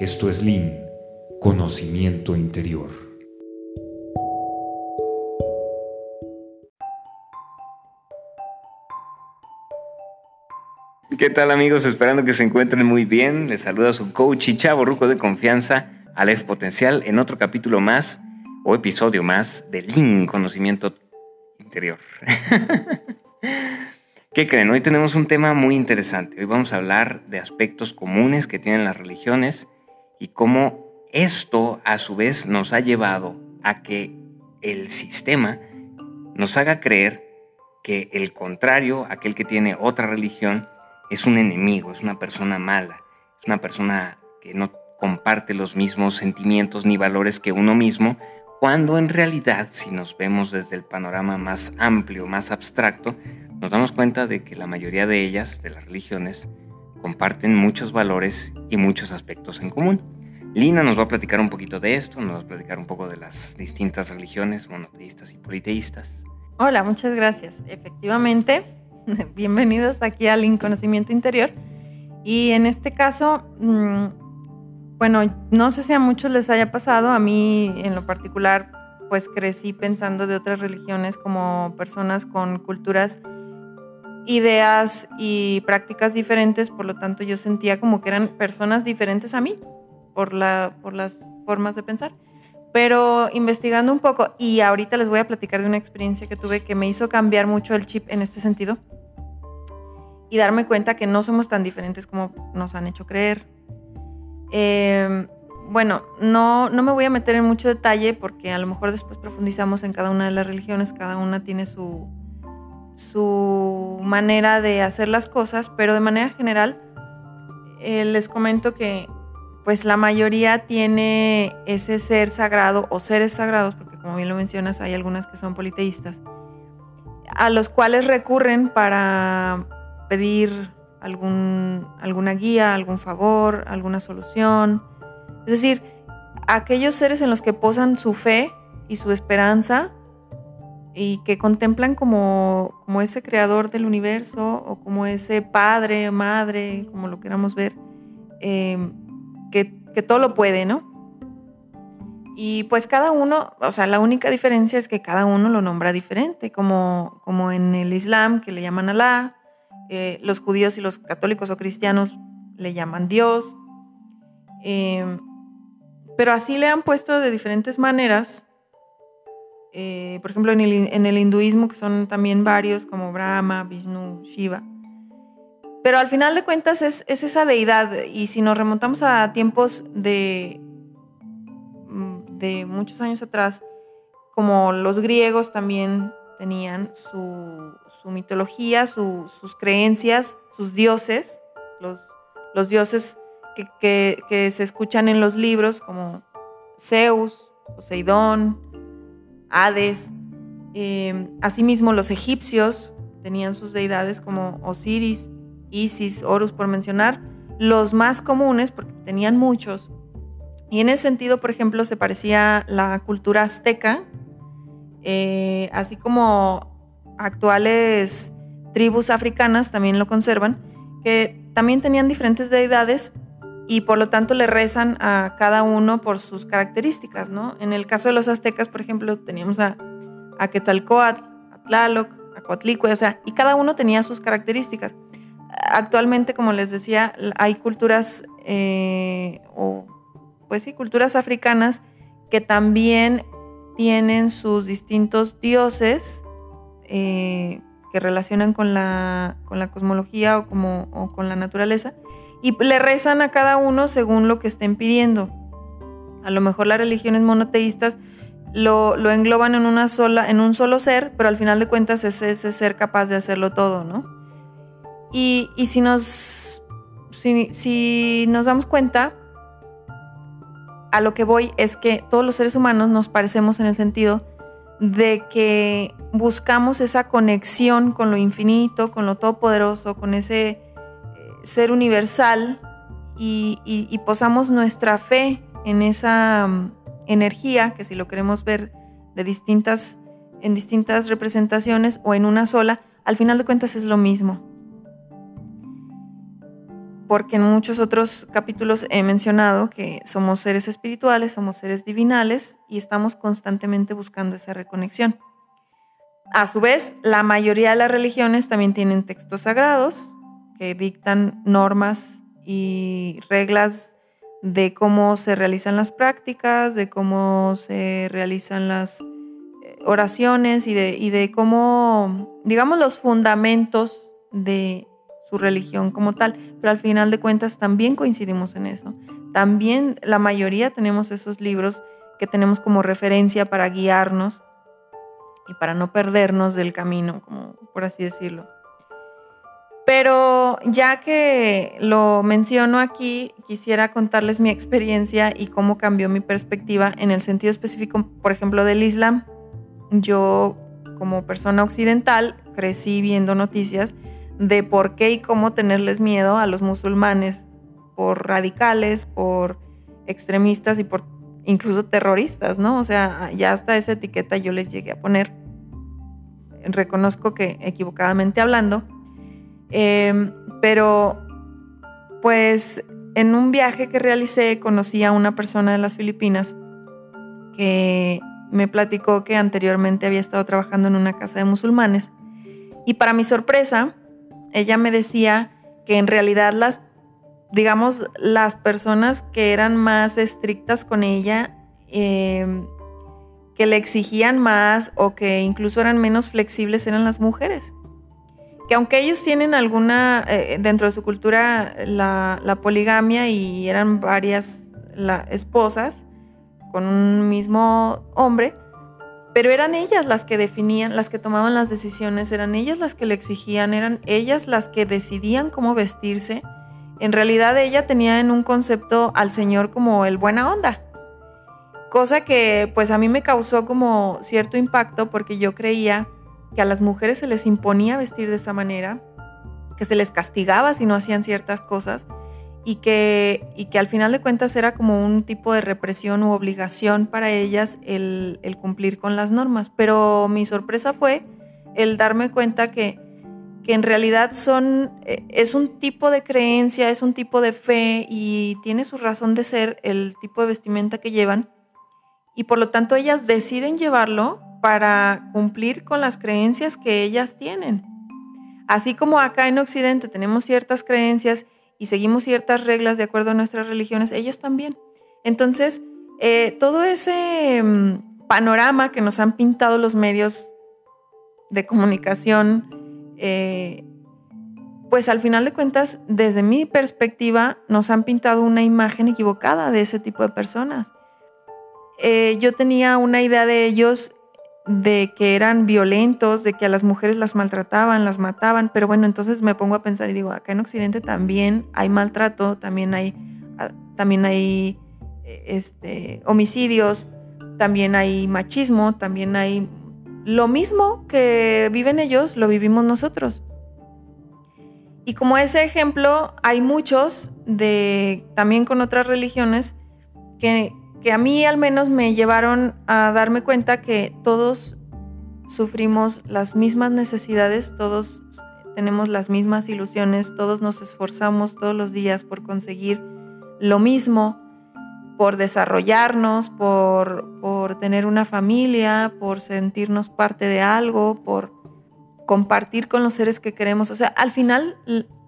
Esto es Lean, conocimiento interior. ¿Qué tal amigos? Esperando que se encuentren muy bien. Les saluda su coach y chavo ruco de confianza, Aleph Potencial, en otro capítulo más o episodio más de Lean, conocimiento interior. ¿Qué creen? Hoy tenemos un tema muy interesante. Hoy vamos a hablar de aspectos comunes que tienen las religiones y cómo esto a su vez nos ha llevado a que el sistema nos haga creer que el contrario, aquel que tiene otra religión, es un enemigo, es una persona mala, es una persona que no comparte los mismos sentimientos ni valores que uno mismo, cuando en realidad, si nos vemos desde el panorama más amplio, más abstracto, nos damos cuenta de que la mayoría de ellas, de las religiones, comparten muchos valores y muchos aspectos en común. Lina nos va a platicar un poquito de esto, nos va a platicar un poco de las distintas religiones monoteístas y politeístas. Hola, muchas gracias. Efectivamente, bienvenidos aquí al Inconocimiento Interior. Y en este caso, mm, bueno, no sé si a muchos les haya pasado, a mí en lo particular, pues crecí pensando de otras religiones como personas con culturas ideas y prácticas diferentes, por lo tanto yo sentía como que eran personas diferentes a mí por, la, por las formas de pensar. Pero investigando un poco, y ahorita les voy a platicar de una experiencia que tuve que me hizo cambiar mucho el chip en este sentido y darme cuenta que no somos tan diferentes como nos han hecho creer. Em, bueno, no, no me voy a meter en mucho detalle porque a lo mejor después profundizamos en cada una de las religiones, cada una tiene su, su manera de hacer las cosas, pero de manera general eh, les comento que pues la mayoría tiene ese ser sagrado o seres sagrados, porque como bien lo mencionas, hay algunas que son politeístas, a los cuales recurren para pedir algún, alguna guía, algún favor, alguna solución. Es decir, aquellos seres en los que posan su fe y su esperanza y que contemplan como, como ese creador del universo o como ese padre, madre, como lo queramos ver, em, que, que, todo lo puede, ¿no? Y pues cada uno, o sea, la única diferencia es que cada uno lo nombra diferente, como, como en el Islam, que le llaman Alá, eh, los judíos y los católicos o cristianos le llaman Dios, em, pero así le han puesto de diferentes maneras eh, por ejemplo, en el, hinduismo, que son también varios, como Brahma, Vishnu, Shiva. Pero al final de cuentas es, esa deidad, y si nos remontamos a tiempos de, mm, de muchos años atrás, como los griegos también tenían su, mitología, sus creencias, sus dioses, los, dioses que, se escuchan en los libros como Zeus, Poseidón, Hades. Em, asimismo, los egipcios tenían sus deidades como Osiris, Isis, Horus, por mencionar los más comunes, porque tenían muchos. Y en ese sentido, por ejemplo, se parecía la cultura azteca, eh, así como actuales tribus africanas también lo conservan, que también tenían diferentes deidades y por lo tanto le rezan a cada uno por sus características, ¿no? En el caso de los aztecas, por ejemplo, teníamos a, a Quetzalcoatl, a Tlaloc, a Coatlicue, o sea, y cada uno tenía sus características. Actualmente, como les decía, hay culturas, eh, o pues sí, culturas africanas que también tienen sus distintos dioses eh, que relacionan con la, con la cosmología o, con la naturaleza y le rezan a cada uno según lo que estén pidiendo. A lo mejor las religiones monoteístas lo, engloban en, una sola, en un solo ser, pero al final de cuentas es ese ser capaz de hacerlo todo, ¿no? Y, si, nos, si nos damos cuenta, a lo que voy es que todos los seres humanos nos parecemos en el sentido de que buscamos esa conexión con lo infinito, con lo todopoderoso, con ese ser universal y, posamos nuestra fe en esa mm, energía, que si lo queremos ver de distintas, en distintas representaciones o en una sola, al final de cuentas es lo mismo. porque en muchos otros capítulos he mencionado que somos seres espirituales, somos seres divinales y estamos constantemente buscando esa reconexión. A su vez, la mayoría de las religiones también tienen textos sagrados que dictan normas y reglas de cómo se realizan las prácticas, de cómo se realizan las eh, oraciones y de, y de cómo, digamos, los fundamentos de su religión como tal. Pero al final de cuentas también coincidimos en eso. También la mayoría tenemos esos libros que tenemos como referencia para guiarnos y para no perdernos del camino, como por así decirlo. Pero ya que lo menciono aquí, quisiera contarles mi experiencia y cómo cambió mi perspectiva en el sentido específico, por ejemplo, del Islam. Yo, como persona occidental, crecí viendo noticias de por qué y cómo tenerles miedo a los musulmanes por radicales, por extremistas y por incluso terroristas, ¿no? O sea, ya hasta esa etiqueta yo les llegué a poner. Reconozco que equivocadamente hablando. Em, pero, pues, en un viaje que realicé conocí a una persona de las Filipinas que me platicó que anteriormente había estado trabajando en una casa de musulmanes. Y para mi sorpresa, ella me decía que en realidad las digamos, las personas que eran más estrictas con ella, em, que le exigían más o que incluso eran menos flexibles eran las mujeres. Que aunque ellos tienen alguna, eh, dentro de su cultura, la, poligamia y eran varias esposas con un mismo hombre, pero eran ellas las que definían, las que tomaban las decisiones, eran ellas las que le exigían, eran ellas las que decidían cómo vestirse en realidad ella tenía en un concepto al Señor como el buena onda. Cosa que pues a mí me causó como cierto impacto porque yo creía que a las mujeres se les imponía vestir de esa manera, que se les castigaba si no hacían ciertas cosas y que, y que al final de cuentas era como un tipo de represión u obligación para ellas el, el cumplir con las normas. Pero mi sorpresa fue el darme cuenta que que en realidad son, eh, es un tipo de creencia, es un tipo de fe y tiene su razón de ser el tipo de vestimenta que llevan. Y por lo tanto ellas deciden llevarlo para cumplir con las creencias que ellas tienen. Así como acá en Occidente tenemos ciertas creencias y seguimos ciertas reglas de acuerdo a nuestras religiones, ellos también. Entonces, eh, todo ese mm, panorama que nos han pintado los medios de comunicación, eh, pues al final de cuentas, desde mi perspectiva, nos han pintado una imagen equivocada de ese tipo de personas. Eh, yo tenía una idea de ellos de que eran violentos, de que a las mujeres las maltrataban, las mataban, pero bueno, entonces me pongo a pensar y digo, acá en Occidente también hay maltrato, también hay, ah, también hay este, homicidios, también hay machismo, también hay lo mismo que viven ellos, lo vivimos nosotros. Y como ese ejemplo, hay muchos de también con otras religiones que, que a mí al menos me llevaron a darme cuenta que todos sufrimos las mismas necesidades, todos tenemos las mismas ilusiones, todos nos esforzamos todos los días por conseguir lo mismo, por desarrollarnos, por, por tener una familia, por sentirnos parte de algo, por compartir con los seres que queremos. O sea, al final,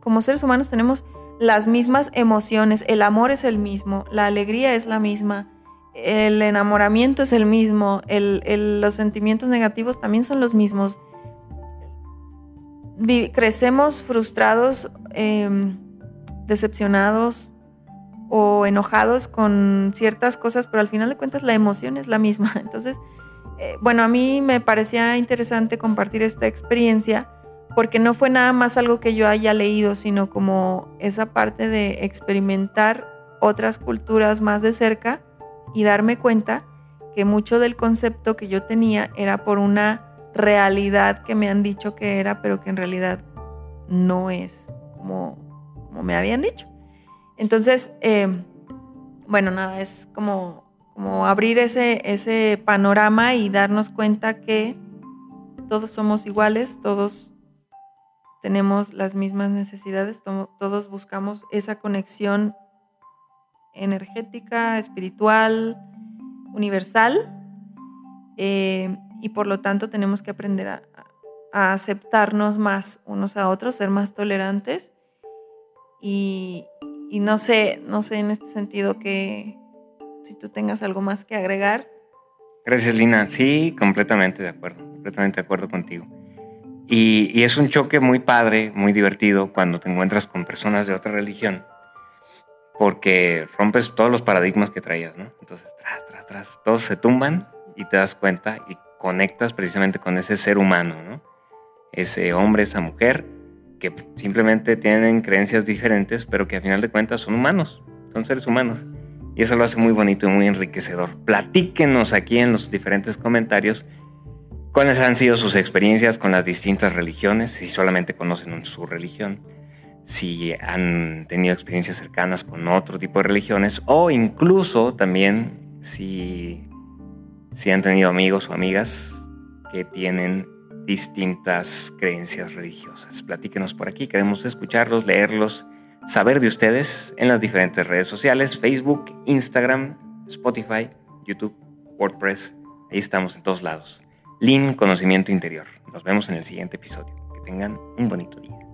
como seres humanos tenemos las mismas emociones, el amor es el mismo, la alegría es la misma, el enamoramiento es el mismo, los sentimientos negativos también son los mismos. crecemos frustrados, em, decepcionados, o enojados con ciertas cosas, pero al final de cuentas la emoción es la misma. Entonces, eh, bueno, a mí me parecía interesante compartir esta experiencia porque no fue nada más algo que yo haya leído, sino como esa parte de experimentar otras culturas más de cerca y darme cuenta que mucho del concepto que yo tenía era por una realidad que me han dicho que era, pero que en realidad no es como, me habían dicho. Entonces, em, bueno, nada, es como, como abrir ese, ese panorama y darnos cuenta que todos somos iguales, todos tenemos las mismas necesidades, todos buscamos esa conexión energética, espiritual, universal, eh, y por lo tanto tenemos que aprender a, aceptarnos más unos a otros, ser más tolerantes. Y, no sé, no sé en este sentido que si tú tengas algo más que agregar. Gracias, Lina. Sí, completamente de acuerdo, completamente de acuerdo contigo. Y, y, es un choque muy padre, muy divertido cuando te encuentras con personas de otra religión, porque rompes todos los paradigmas que traías, ¿no? Entonces, tras, tras, tras, todos se tumban y te das cuenta y conectas precisamente con ese ser humano, ¿no? ese hombre, esa mujer, que simplemente tienen creencias diferentes, pero que a final de cuentas son humanos, son seres humanos. Y eso lo hace muy bonito y muy enriquecedor. Platíquenos aquí en los diferentes comentarios cuáles han sido sus experiencias con las distintas religiones, si solamente conocen su religión, si han tenido experiencias cercanas con otro tipo de religiones o incluso también si, si han tenido amigos o amigas que tienen distintas creencias religiosas. Platíquenos por aquí, queremos escucharlos, leerlos, saber de ustedes en las diferentes redes sociales, Facebook, Instagram, Spotify, YouTube, WordPress, ahí estamos en todos lados. Lean Conocimiento Interior. Nos vemos en el siguiente episodio. Que tengan un bonito día.